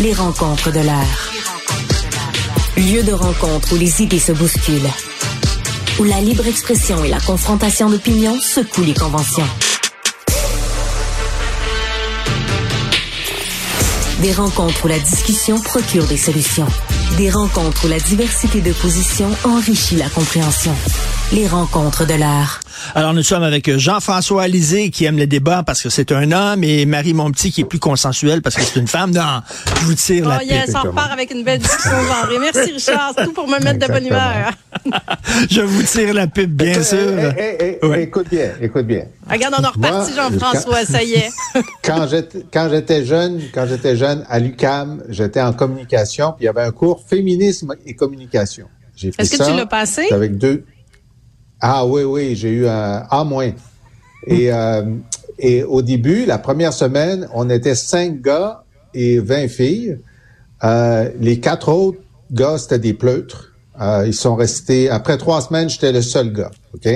Les rencontres de l'air. Lieu de rencontre où les idées se bousculent. Où la libre expression et la confrontation d'opinions secouent les conventions. Des rencontres où la discussion procure des solutions. Des rencontres où la diversité de positions enrichit la compréhension. Les rencontres de l'art. Alors, nous sommes avec Jean-François Alizé, qui aime le débat parce que c'est un homme, et Marie Monpetit, qui est plus consensuelle parce que c'est une femme. Non, je vous tire la oh, yes, on repart avec une belle discussion genrée. Merci, Richard. C'est tout pour me mettre de bonne humeur. je vous tire la pipe, bien sûr. Écoute bien, écoute bien. Regarde, on a reparti, Jean-François, ça y est. quand j'étais jeune, quand j'étais jeune, à l'UCAM, j'étais en communication, puis il y avait un cours féminisme et communication. Est-ce que tu l'as passé? Avec deux, ah oui, oui, j'ai eu un A moins. Et, euh, et au début, la première semaine, on était cinq gars et vingt filles. Euh, les quatre autres gars, c'était des pleutres. Euh, ils sont restés. Après trois semaines, j'étais le seul gars. OK?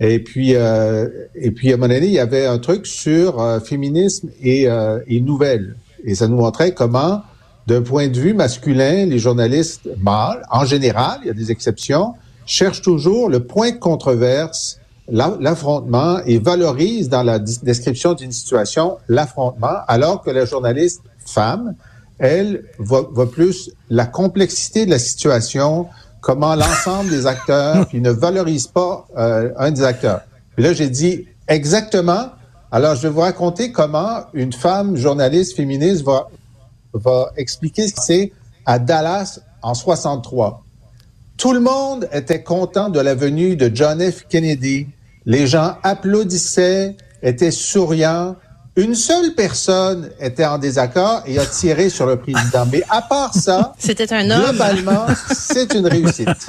Et puis, et puis à moment donné, il y avait un truc sur féminisme et, et nouvelles. Et ça nous montrait comment, d'un point de vue masculin, les journalistes mâles, en général, il y a des exceptions, cherche toujours le point de controverse, l'affrontement et valorise dans la description d'une situation l'affrontement, alors que la journaliste femme, elle, voit, plus la complexité de la situation, comment l'ensemble des acteurs, qui ne valorise pas euh, un des acteurs. Puis là, j'ai dit exactement. Alors, je vais vous raconter comment une femme journaliste féministe va, va expliquer ce que c'est à Dallas en 63. Tout le monde était content de la venue de John F. Kennedy. Les gens applaudissaient, étaient souriants. Une seule personne était en désaccord et a tiré sur le président. Mais à part ça, c'était un homme. Globalement, c'est une réussite.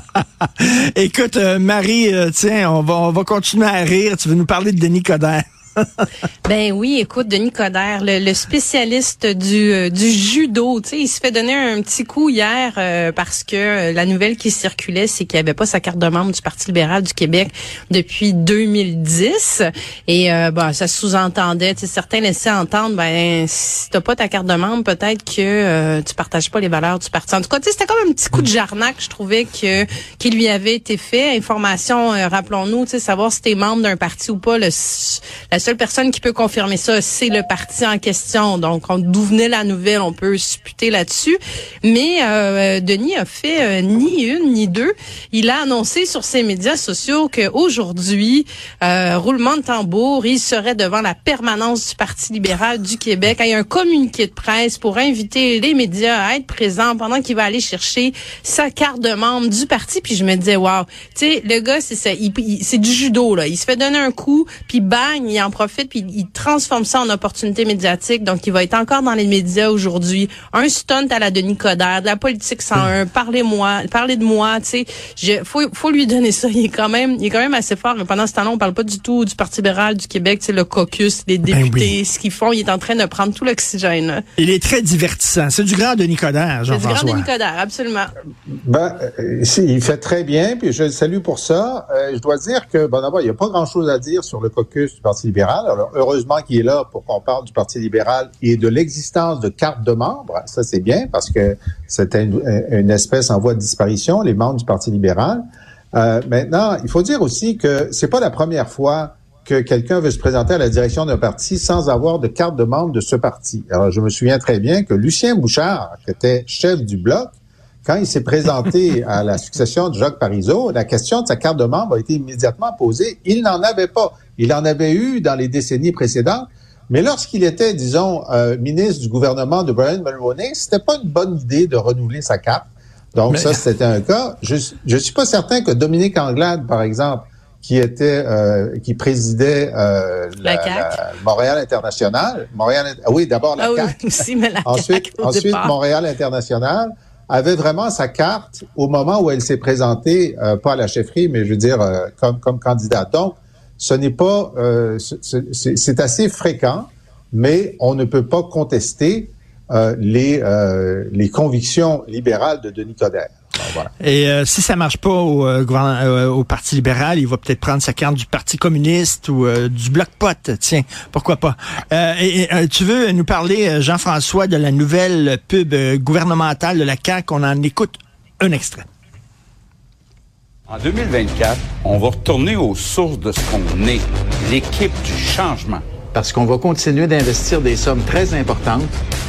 Écoute, euh, Marie, euh, tiens, on va, on va continuer à rire. Tu veux nous parler de Denis Coderre? ben oui, écoute, Denis Coderre, le, spécialiste du, euh, du judo, tu sais, il se fait donner un petit coup hier euh, parce que euh, la nouvelle qui circulait, c'est qu'il avait pas sa carte de membre du Parti libéral du Québec depuis 2010. Et ben, ça sous-entendait, certains laissaient entendre, ben si t'as pas ta carte de membre, peut-être que tu partages pas les valeurs du parti. En tout cas, c'était comme un petit coup de jarnac, je trouvais que qui lui avait été fait. Information, rappelons-nous, savoir si t'es membre d'un parti ou pas, le, la seule personne qui peut confirmer ça, c'est le parti en question. Donc, d'où venait la nouvelle, on peut supputer là-dessus. Mais euh, Denis a fait euh, ni une ni deux. Il a annoncé sur ses médias sociaux qu'aujourd'hui, euh, roulement de tambour, il serait devant la permanence du Parti libéral du Québec. Il y a un communiqué de presse pour inviter les médias à être présents pendant qu'il va aller chercher sa carte de membre du parti. Puis je me disais, wow, tu sais, le gars, c'est ça, c'est du judo là. Il se fait donner un coup, puis bang, il en profite puis il transforme ça en opportunité médiatique. Donc, il va être encore dans les médias aujourd'hui. Un stunt à la Denis Coderre, de la politique 101, parlez-moi, parlez de moi, tu sais. Faut, faut lui donner ça. Il est quand même, il est quand même assez fort. Mais pendant ce temps-là, on parle pas du tout du Parti libéral du Québec, c'est le caucus, les ben députés, ce qu'ils font. Il est en train de prendre tout l'oxygène. Il est très divertissant. C'est du grand Denis Coderre, Jean-François. C'est du grand Denis Coderre, absolument. Ben, euh, il fait très bien, puis je le salue pour ça. Euh, je dois dire que, bon, d'abord, il n'y a pas grand-chose à dire sur le caucus du Parti libéral. Alors, heureusement qu'il est là pour qu'on parle du Parti libéral et de l'existence de cartes de membres. Ça, c'est bien parce que c'était une, espèce en voie de disparition, les membres du Parti libéral. Euh, maintenant, il faut dire aussi que c'est pas la première fois que quelqu'un veut se présenter à la direction d'un parti sans avoir de carte de membre de ce parti. Alors, je me souviens très bien que Lucien Bouchard, qui était chef du bloc, quand il s'est présenté à la succession de Jacques Parizeau, la question de sa carte de membre a été immédiatement posée. Il n'en avait pas. Il en avait eu dans les décennies précédentes. Mais lorsqu'il était, disons, euh, ministre du gouvernement de Brian Mulroney, c'était pas une bonne idée de renouveler sa carte. Donc ça, c'était un cas. Je je suis pas certain que Dominique Anglade, par exemple, qui était euh, qui présidait euh, la, Montréal International, Montréal, ah oui, d'abord la ah ensuite, ensuite Montréal International avait vraiment sa carte au moment où elle s'est présentée, euh, pas à la chefferie, mais je veux dire comme comme candidate. Donc ce n'est pas, euh, c'est assez fréquent, mais on ne peut pas contester euh, les, euh, les convictions libérales de Denis Coderre. Et euh, si ça marche pas au, euh, au Parti libéral, il va peut-être prendre sa carte du Parti communiste ou du Bloc Pot. Tiens, pourquoi pas. et, tu veux nous parler, Jean-François, de la nouvelle pub gouvernementale de la CAQ? On en écoute un extrait. En 2024, on va retourner aux sources de ce qu'on est, l'équipe du changement. Parce qu'on va continuer d'investir des sommes très importantes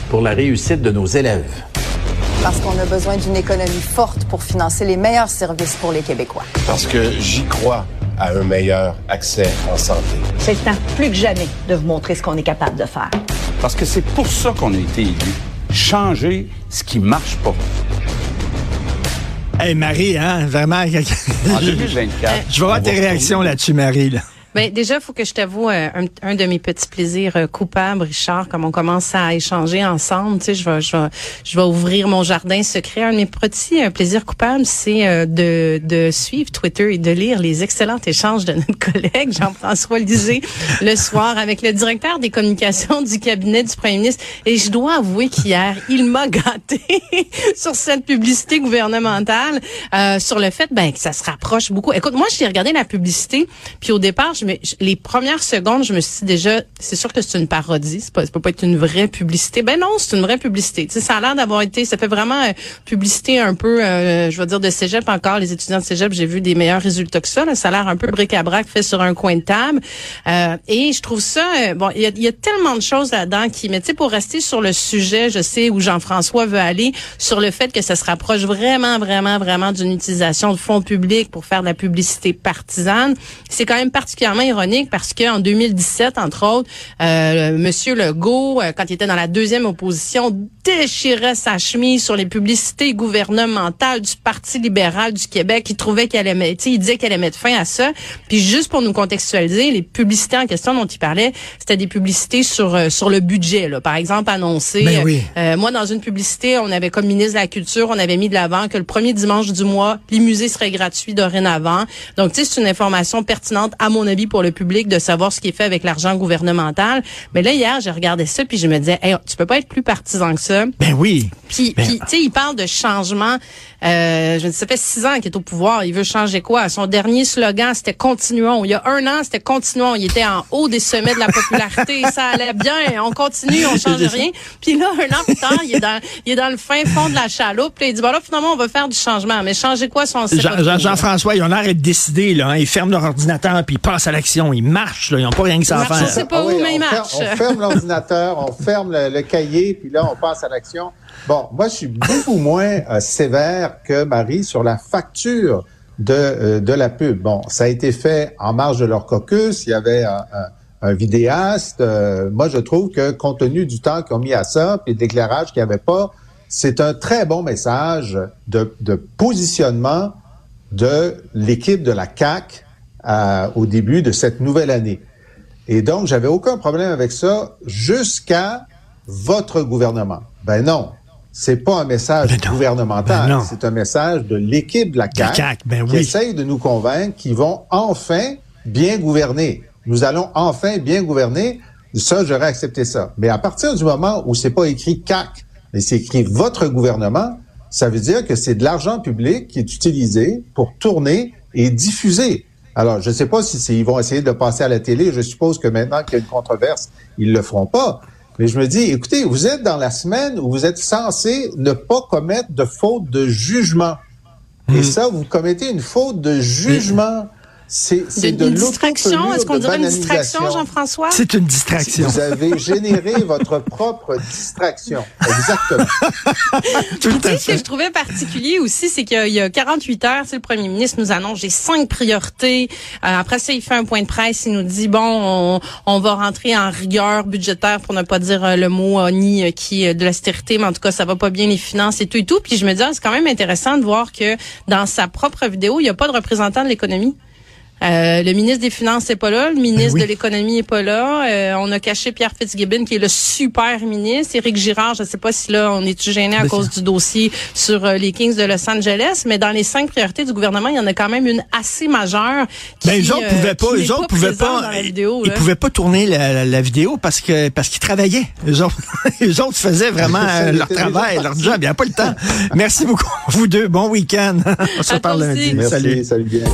pour la réussite de nos élèves. Parce qu'on a besoin d'une économie forte pour financer les meilleurs services pour les Québécois. Parce que j'y crois à un meilleur accès en santé. C'est le temps, plus que jamais, de vous montrer ce qu'on est capable de faire. Parce que c'est pour ça qu'on a été élus. Changer ce qui marche pas. Hey Marie, hein, vraiment. En 2024. Je vais avoir tes réactions là-dessus, Marie. Là. Ben déjà, il faut que je t'avoue euh, un, de mes petits plaisirs euh, coupables, Richard, comme on commence à échanger ensemble. Tu sais, je vais, je vais, je vais ouvrir mon jardin secret. Un de mes petits euh, plaisirs coupables, c'est de, de suivre Twitter et de lire les excellents échanges de notre collègue Jean-François Lisée le soir avec le directeur des communications du cabinet du premier ministre. Et je dois avouer qu'hier, il m'a gâté sur cette publicité gouvernementale, sur le fait ben, que ça se rapproche beaucoup. Écoute, moi, j'ai regardé la publicité, puis au départ, les premières secondes, je me suis dit déjà, c'est sûr que c'est une parodie, c'est pas, ça peut pas être une vraie publicité. Ben non, c'est une vraie publicité. Tu sais, ça a l'air d'avoir été, ça fait vraiment euh, publicité un peu, euh, je veux dire de cégep encore. Les étudiants de cégep, j'ai vu des meilleurs résultats que ça. Là. Ça a l'air un peu bric-à-brac fait sur un coin de table. Euh, et je trouve ça, bon, il y a, tellement de choses là-dedans qui, mais tu sais, pour rester sur le sujet, je sais où Jean-François veut aller, sur le fait que ça se rapproche vraiment, vraiment, vraiment d'une utilisation de fonds publics pour faire de la publicité partisane. C'est quand même particulièrement ironique parce qu'en 2017, entre autres, euh, Monsieur Legault, euh, quand il était dans la deuxième opposition, déchirait sa chemise sur les publicités gouvernementales du Parti libéral du Québec. Il trouvait qu'elle aimait, il disait qu'elle allait mettre fin à ça. Puis juste pour nous contextualiser, les publicités en question dont il parlait, c'était des publicités sur euh, sur le budget. Là. Par exemple, annoncé. Ben oui. Euh, moi, dans une publicité, on avait comme ministre de la Culture, on avait mis de l'avant que le premier dimanche du mois, les musées seraient gratuits dorénavant. Donc, tu sais, c'est une information pertinente à mon avis pour le public de savoir ce qui est fait avec l'argent gouvernemental. Mais là, hier, j'ai regardé ça puis je me disais, hey, tu peux pas être plus partisan que ça. Ben oui. Puis, ben puis tu sais, il parle de changement. Euh, je me dis, ça fait six ans qu'il est au pouvoir. Il veut changer quoi? Son dernier slogan, c'était continuons. Il y a un an, c'était continuons. Il était en haut des sommets de la popularité. ça allait bien. On continue, on change rien. Puis là, un an plus tard, il est dans, il est dans le fin fond de la chaloupe. Puis il dit, bon là, finalement, on va faire du changement. Mais changer quoi, son Jean-François, ils ont l'air d'être décidés, là. Hein. Ils ferment leur ordinateur puis ils passent à l'action. Ils marchent, là. Ils n'ont pas rien que ça à faire. Je sais pas ah où, mais ils marchent. on ferme l'ordinateur, on ferme le, cahier, puis là, on passe à l'action. Bon, moi, je suis beaucoup moins euh, sévère que Marie sur la facture de, euh, de la pub. Bon, ça a été fait en marge de leur caucus. Il y avait un, un, vidéaste. Euh, moi, je trouve que compte tenu du temps qu'ils ont mis à ça, puis le déclarage qu'il n'y avait pas, c'est un très bon message de, de positionnement de l'équipe de la CAC au début de cette nouvelle année. Et donc, j'avais aucun problème avec ça jusqu'à votre gouvernement. Ben non, c'est pas un message ben gouvernemental, ben c'est un message de l'équipe de la CAQ, ben qui essaye de nous convaincre qu'ils vont enfin bien gouverner. Nous allons enfin bien gouverner. Ça, j'aurais accepté ça. Mais à partir du moment où c'est pas écrit CAC, mais c'est écrit votre gouvernement, ça veut dire que c'est de l'argent public qui est utilisé pour tourner et diffuser. Alors, je ne sais pas si ils vont essayer de le passer à la télé. Je suppose que maintenant qu'il y a une controverse, ils le feront pas. Mais je me dis, écoutez, vous êtes dans la semaine où vous êtes censé ne pas commettre de faute de jugement. Et hmm. ça, vous commettez une faute de jugement. C'est de, une distraction? Est-ce qu'on dirait une distraction, Jean-François? C'est une distraction. Vous avez généré votre propre distraction. Exactement. Tout tu sais, ce que je trouvais particulier aussi, c'est qu'il y a 48 heures, le premier ministre nous annonce j'ai cinq priorités. Euh, après ça, il fait un point de presse, il nous dit bon, on, on va rentrer en rigueur budgétaire pour ne pas dire euh, le mot euh, ni qui de l'austérité, mais en tout cas, ça va pas bien les finances et tout et tout. Puis je me dis, ah, c'est quand même intéressant de voir que dans sa propre vidéo, il n'y a pas de représentant de l'économie. Euh, le ministre des Finances n'est pas là, le ministre Ben oui. de l'Économie est pas là. Euh, on a caché Pierre Fitzgibbon, qui est le super ministre. Éric Girard, je sais pas si là, on est gêné à Ben, cause du dossier sur euh, les Kings de Los Angeles, mais dans les cinq priorités du gouvernement, il y en a quand même une assez majeure. Qui, Ben, eux autres euh, pouvaient pas, n'est autres pouvaient pas, dans la vidéo, ils pouvaient pas tourner la, la- la vidéo parce que parce qu'ils travaillaient. Eux autres, eux autres faisaient vraiment leur Ils travail, leur job. Il n'y a pas le temps. Merci beaucoup, vous deux. Bon week-end. On se toi lundi. Merci, Salut. salut bien.